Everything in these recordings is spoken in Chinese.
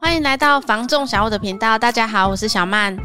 欢迎来到房仲小物的频道，大家好，我是小曼。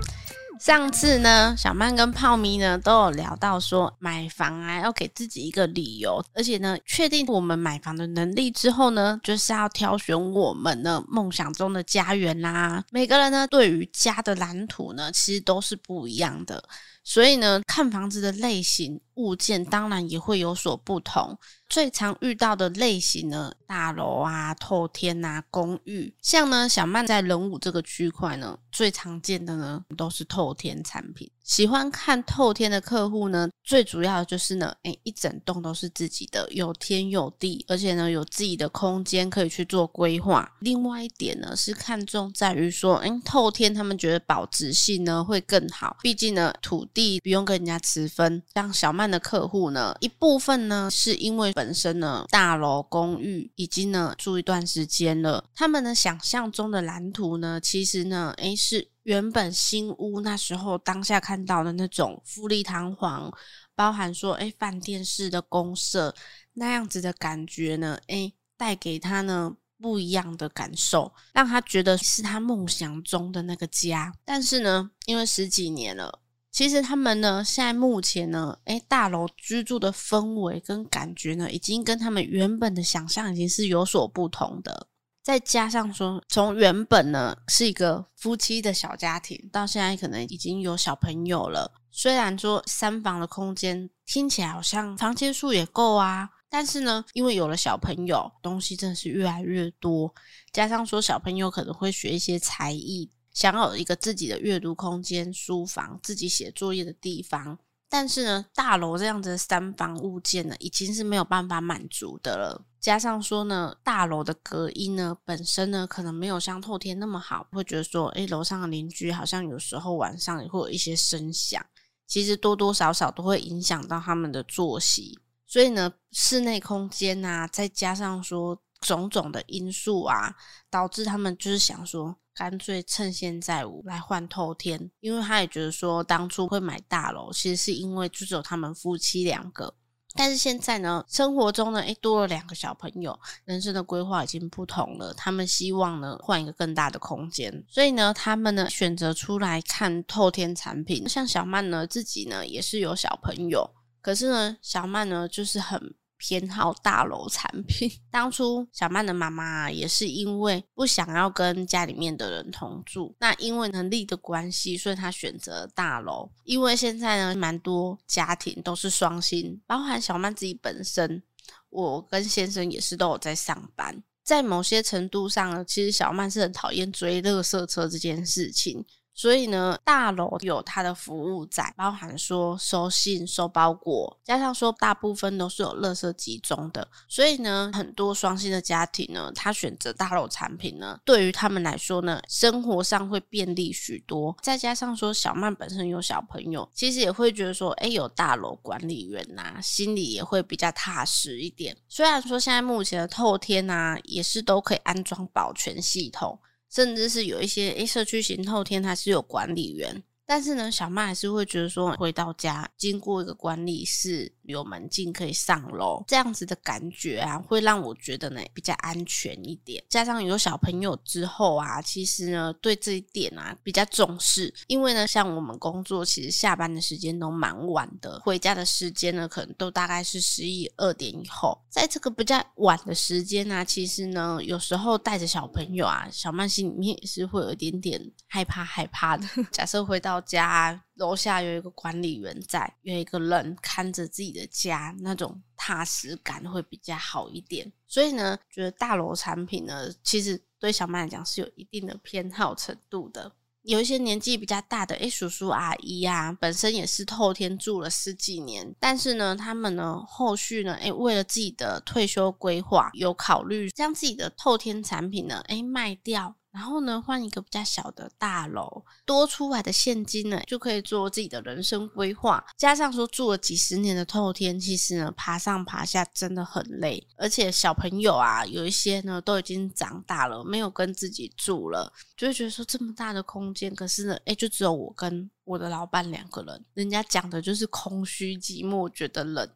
上次呢，小曼跟泡咪呢都有聊到说，买房啊要给自己一个理由，而且呢，确定我们买房的能力之后呢，就是要挑选我们的梦想中的家园啦。每个人呢，对于家的蓝图呢，其实都是不一样的，所以呢，看房子的类型。物件当然也会有所不同，最常遇到的类型呢，大楼啊、透天呐、公寓，像呢小曼在仁武这个区块呢，最常见的呢都是透天产品。喜欢看透天的客户呢，最主要就是呢，诶，一整栋都是自己的，有天有地，而且呢有自己的空间可以去做规划。另外一点呢是看重在于说，诶，透天他们觉得保值性呢会更好，毕竟呢土地不用跟人家持分，像小曼。的客户呢，一部分呢是因为本身呢大楼公寓已经呢住一段时间了，他们呢想象中的蓝图呢，其实呢，诶是原本新屋那时候当下看到的那种富丽堂皇，包含说诶饭店式的公社那样子的感觉呢，诶带给他呢不一样的感受，让他觉得是他梦想中的那个家。但是呢，因为十几年了。其实他们呢，现在目前呢，诶，大楼居住的氛围跟感觉呢，已经跟他们原本的想象已经是有所不同的。再加上说，从原本呢是一个夫妻的小家庭，到现在可能已经有小朋友了。虽然说三房的空间听起来好像房间数也够啊，但是呢，因为有了小朋友，东西真的是越来越多。加上说，小朋友可能会学一些才艺。想要有一个自己的阅读空间、书房、自己写作业的地方，但是呢，大楼这样子的三房物件呢，已经是没有办法满足的了。加上说呢，大楼的隔音呢，本身呢，可能没有像透天那么好，会觉得说，诶，楼上的邻居好像有时候晚上也会有一些声响，其实多多少少都会影响到他们的作息。所以呢，室内空间啊，再加上说种种的因素啊，导致他们就是想说。干脆趁现在我来换透天，因为他也觉得说，当初会买大楼，其实是因为就只有他们夫妻两个。但是现在呢，生活中呢，诶，多了两个小朋友，人生的规划已经不同了。他们希望呢，换一个更大的空间，所以呢，他们呢选择出来看透天产品。像小曼呢，自己呢也是有小朋友，可是呢，小曼呢就是很。偏好大楼产品。当初小曼的妈妈也是因为不想要跟家里面的人同住，那因为能力的关系，所以她选择大楼。因为现在呢，蛮多家庭都是双薪，包含小曼自己本身，我跟先生也是都有在上班。在某些程度上呢，其实小曼是很讨厌追垃圾车这件事情。所以呢，大楼有它的服务在，包含说收信、收包裹，加上说大部分都是有垃圾集中的。所以呢，很多双薪的家庭呢，他选择大楼产品呢，对于他们来说呢，生活上会便利许多。再加上说，小曼本身有小朋友，其实也会觉得说，诶，有大楼管理员呐、啊，心里也会比较踏实一点。虽然说现在目前的透天啊，也是都可以安装保全系统。甚至是有一些诶，社区型后天，它是有管理员。但是呢，小曼还是会觉得说，回到家经过一个管理室，有门禁可以上楼，这样子的感觉啊，会让我觉得呢比较安全一点。加上有小朋友之后啊，其实呢对这一点啊比较重视，因为呢像我们工作其实下班的时间都蛮晚的，回家的时间呢可能都大概是十一二点以后。在这个比较晚的时间啊，其实呢有时候带着小朋友啊，小曼心里面也是会有一点点害怕害怕的。假设回。到家楼下有一个管理员在，有一个人看着自己的家，那种踏实感会比较好一点。所以呢，觉得大楼产品呢，其实对小曼来讲是有一定的偏好程度的。有一些年纪比较大的，诶，叔叔阿姨呀、啊，本身也是透天住了十几年，但是呢，他们呢后续呢，诶，为了自己的退休规划，有考虑将自己的透天产品呢，诶，卖掉。然后呢，换一个比较小的大楼，多出来的现金呢，就可以做自己的人生规划。加上说住了几十年的透天，其实呢，爬上爬下真的很累。而且小朋友啊，有一些呢都已经长大了，没有跟自己住了，就会觉得说这么大的空间，可是呢，诶，就只有我跟我的老板两个人，人家讲的就是空虚寂寞，觉得冷。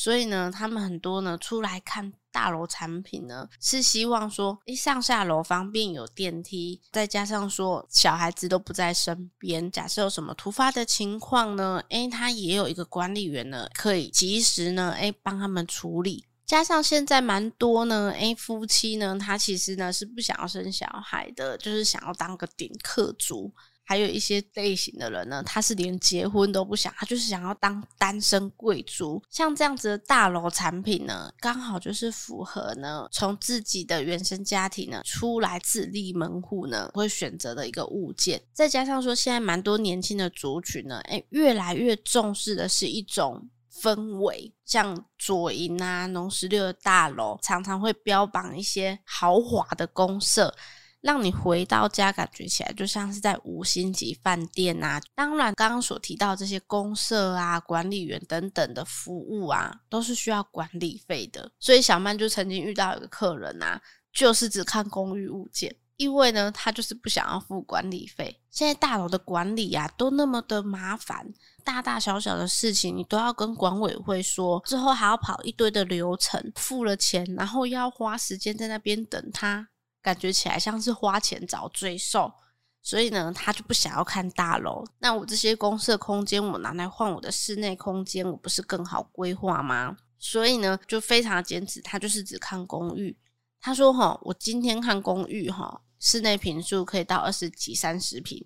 所以呢，他们很多呢出来看大楼产品呢，是希望说，诶，上下楼方便有电梯，再加上说小孩子都不在身边，假设有什么突发的情况呢，诶，他也有一个管理员呢，可以及时呢，诶，帮他们处理。加上现在蛮多呢，诶，夫妻呢，他其实呢是不想要生小孩的，就是想要当个顶客族。还有一些类型的人呢，他是连结婚都不想，他就是想要当单身贵族。像这样子的大楼产品呢，刚好就是符合呢，从自己的原生家庭呢出来自立门户呢会选择的一个物件。再加上说，现在蛮多年轻的族群呢，诶，越来越重视的是一种氛围，像左营啊、农十六的大楼，常常会标榜一些豪华的公社。让你回到家感觉起来就像是在五星级饭店啊！当然，刚刚所提到这些公社啊、管理员等等的服务啊，都是需要管理费的。所以小曼就曾经遇到一个客人啊，就是只看公寓物件，因为呢，他就是不想要付管理费。现在大楼的管理啊，都那么的麻烦，大大小小的事情你都要跟管委会说，之后还要跑一堆的流程，付了钱，然后要花时间在那边等他。感觉起来像是花钱找罪受，所以呢，他就不想要看大楼。那我这些公设空间，我拿来换我的室内空间，我不是更好规划吗？所以呢，就非常坚持，他就是只看公寓。他说：“哈，我今天看公寓，哈，室内坪数可以到二十几、三十平。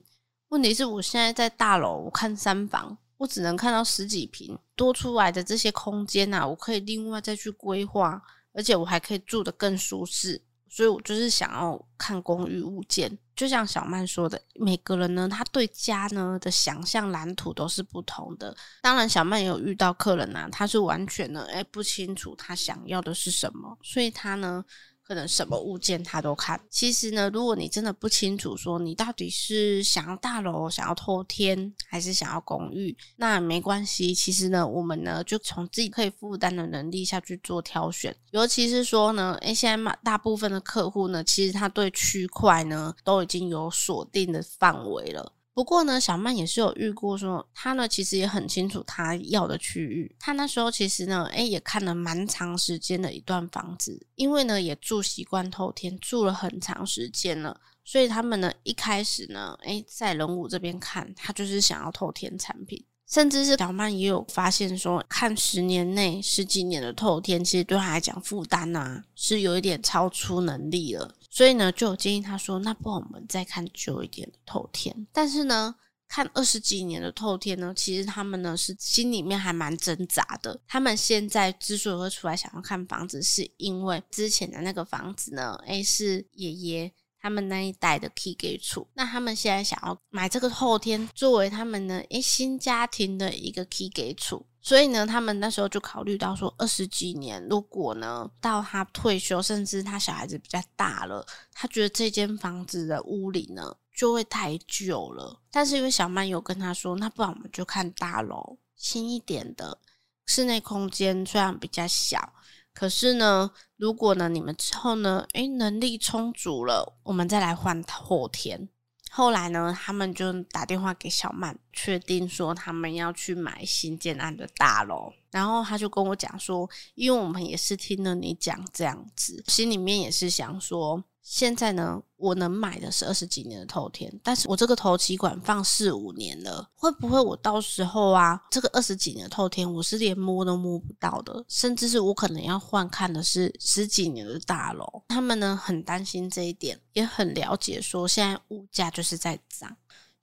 问题是我现在在大楼，我看三房，我只能看到十几平，多出来的这些空间啊，我可以另外再去规划，而且我还可以住得更舒适。”所以我就是想要看公寓物件，就像小曼说的，每个人呢，他对家呢的想象蓝图都是不同的。当然，小曼也有遇到客人啊，他是完全呢，诶，不清楚他想要的是什么，所以他呢。可能什么物件他都看。其实呢，如果你真的不清楚说你到底是想要大楼、想要偷天，还是想要公寓，那没关系。其实呢，我们呢就从自己可以负担的能力下去做挑选。尤其是说呢，诶，现在嘛，大部分的客户呢，其实他对区块呢都已经有锁定的范围了。不过呢，小曼也是有遇过说，他呢其实也很清楚他要的区域。他那时候其实呢，诶也看了蛮长时间的一段房子，因为呢也住习惯透天，住了很长时间了，所以他们呢一开始呢，诶在仁武这边看，他就是想要透天产品。甚至是小曼也有发现说，看十年内、十几年的透天，其实对他来讲负担啊是有一点超出能力了。所以呢，就有建议他说，那不我们再看久一点的透天。但是呢，看二十几年的透天呢，其实他们呢是心里面还蛮挣扎的。他们现在之所以会出来想要看房子，是因为之前的那个房子呢，诶，是爷爷。他们那一代的起给处，那他们现在想要买这个后天作为他们呢诶新家庭的一个起给处，所以呢，他们那时候就考虑到说，二十几年，如果呢到他退休，甚至他小孩子比较大了，他觉得这间房子的屋里呢就会太旧了。但是因为小曼有跟他说，那不然我们就看大楼，新一点的室内空间虽然比较小。可是呢，如果呢，你们之后呢，诶，能力充足了，我们再来换后天。后来呢，他们就打电话给小曼，确定说他们要去买新建案的大楼。然后他就跟我讲说，因为我们也是听了你讲这样子，心里面也是想说。现在呢，我能买的是二十几年的头天，但是我这个头期款放四五年了，会不会我到时候啊，这个二十几年的透天我是连摸都摸不到的，甚至是我可能要换看的是十几年的大楼。他们呢很担心这一点，也很了解说现在物价就是在涨。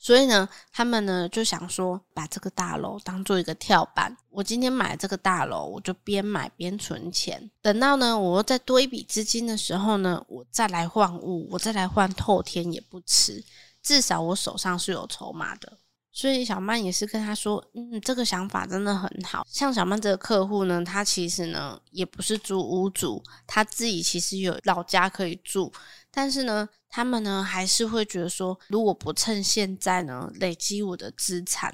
所以呢，他们呢就想说，把这个大楼当做一个跳板。我今天买这个大楼，我就边买边存钱。等到呢，我再多一笔资金的时候呢，我再来换物，我再来换透天也不迟。至少我手上是有筹码的。所以小曼也是跟他说，嗯，这个想法真的很好。像小曼这个客户呢，他其实呢也不是租屋主，他自己其实有老家可以住，但是呢。他们呢还是会觉得说，如果不趁现在呢累积我的资产，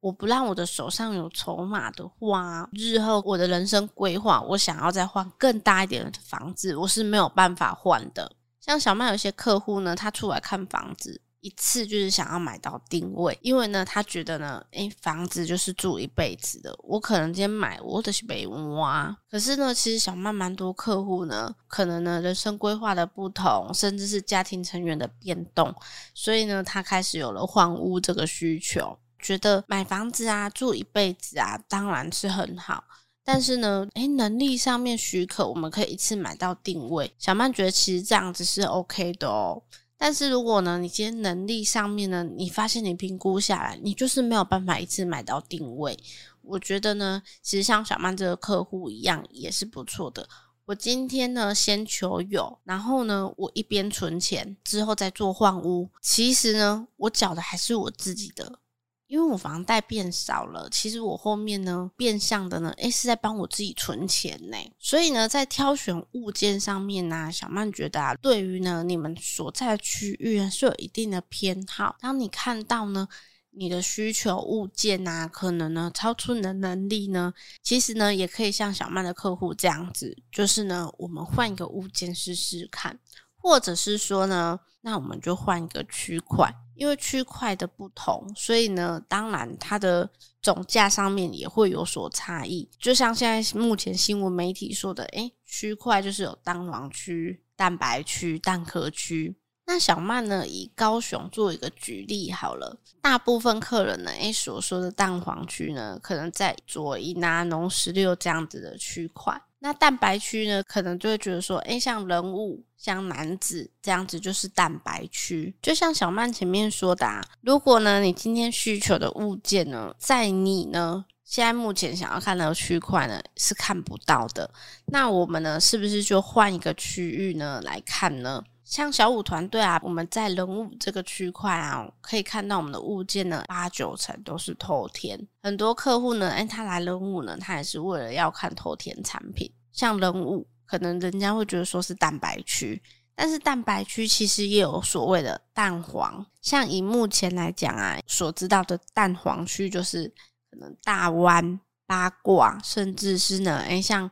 我不让我的手上有筹码的话，日后我的人生规划，我想要再换更大一点的房子，我是没有办法换的。像小曼有些客户呢，他出来看房子。一次就是想要买到定位，因为呢，他觉得呢，诶，房子就是住一辈子的，我可能今天买我的是北屋啊。可是呢，其实小曼蛮多客户呢，可能呢人生规划的不同，甚至是家庭成员的变动，所以呢，他开始有了换屋这个需求，觉得买房子啊，住一辈子啊，当然是很好。但是呢，诶，能力上面许可，我们可以一次买到定位。小曼觉得其实这样子是 OK 的哦。但是如果呢，你今天能力上面呢，你发现你评估下来，你就是没有办法一次买到定位。我觉得呢，其实像小曼这个客户一样，也是不错的。我今天呢，先求有，然后呢，我一边存钱，之后再做换屋。其实呢，我缴的还是我自己的。因为我房贷变少了，其实我后面呢，变相的呢，诶，是在帮我自己存钱呢。所以呢，在挑选物件上面呢，小曼觉得啊，对于呢你们所在的区域是有一定的偏好。当你看到呢，你的需求物件啊，可能呢超出你的能力呢，其实呢也可以像小曼的客户这样子，就是呢我们换一个物件试试看，或者是说呢，那我们就换一个区块。因为区块的不同，所以呢，当然它的总价上面也会有所差异。就像现在目前新闻媒体说的，诶，区块就是有蛋黄区、蛋白区、蛋壳区。那小曼呢，以高雄做一个举例好了。大部分客人呢，诶，所说的蛋黄区呢，可能在左营啊、农十六这样子的区块。那蛋白区呢，可能就会觉得说，诶，像人物、像男子这样子就是蛋白区。就像小曼前面说的啊，如果呢，你今天需求的物件呢，在你呢现在目前想要看到的区块呢是看不到的，那我们呢是不是就换一个区域呢来看呢？像小五团队啊，我们在人物这个区块啊，可以看到我们的物件呢，八九成都是透天。很多客户呢，诶，他来人物呢，他也是为了要看透天产品。像人物，可能人家会觉得说是蛋白区，但是蛋白区其实也有所谓的蛋黄。像以目前来讲啊，所知道的蛋黄区就是可能大湾、八卦，甚至是呢，诶，像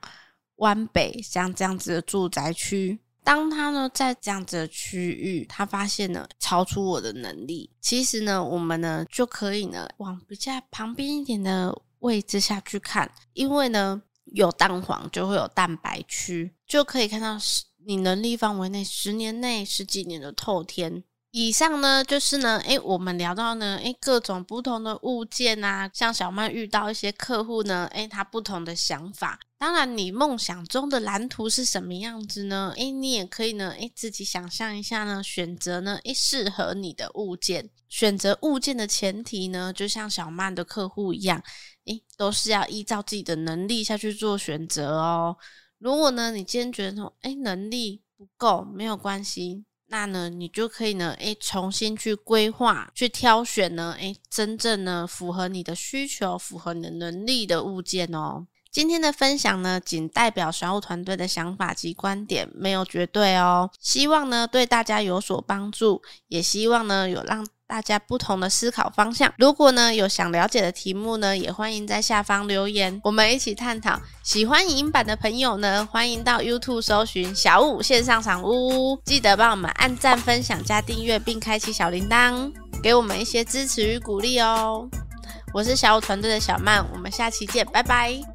湾北像这样子的住宅区。当他呢在这样子的区域，他发现呢超出我的能力，其实呢我们呢就可以呢往比较旁边一点的位置下去看，因为呢有蛋黄就会有蛋白区，就可以看到你能力范围内十年内十几年的透天。以上呢就是呢，诶，我们聊到呢，诶，各种不同的物件啊，像小曼遇到一些客户呢，诶，他不同的想法。当然，你梦想中的蓝图是什么样子呢？诶，你也可以呢，诶，自己想象一下呢，选择呢，诶，适合你的物件。选择物件的前提呢，就像小曼的客户一样，诶，都是要依照自己的能力下去做选择哦。如果呢，你今天觉得说，诶，能力不够，没有关系。那呢，你就可以呢，诶，重新去规划、去挑选呢，诶，真正呢符合你的需求、符合你的能力的物件哦。今天的分享呢，仅代表小武团队的想法及观点，没有绝对哦。希望呢对大家有所帮助，也希望呢有让大家不同的思考方向。如果呢有想了解的题目呢，也欢迎在下方留言，我们一起探讨。喜欢影音版的朋友呢，欢迎到 YouTube 搜寻小五线上赏屋，记得帮我们按赞、分享、加订阅，并开启小铃铛，给我们一些支持与鼓励哦。我是小五团队的小曼，我们下期见，拜拜。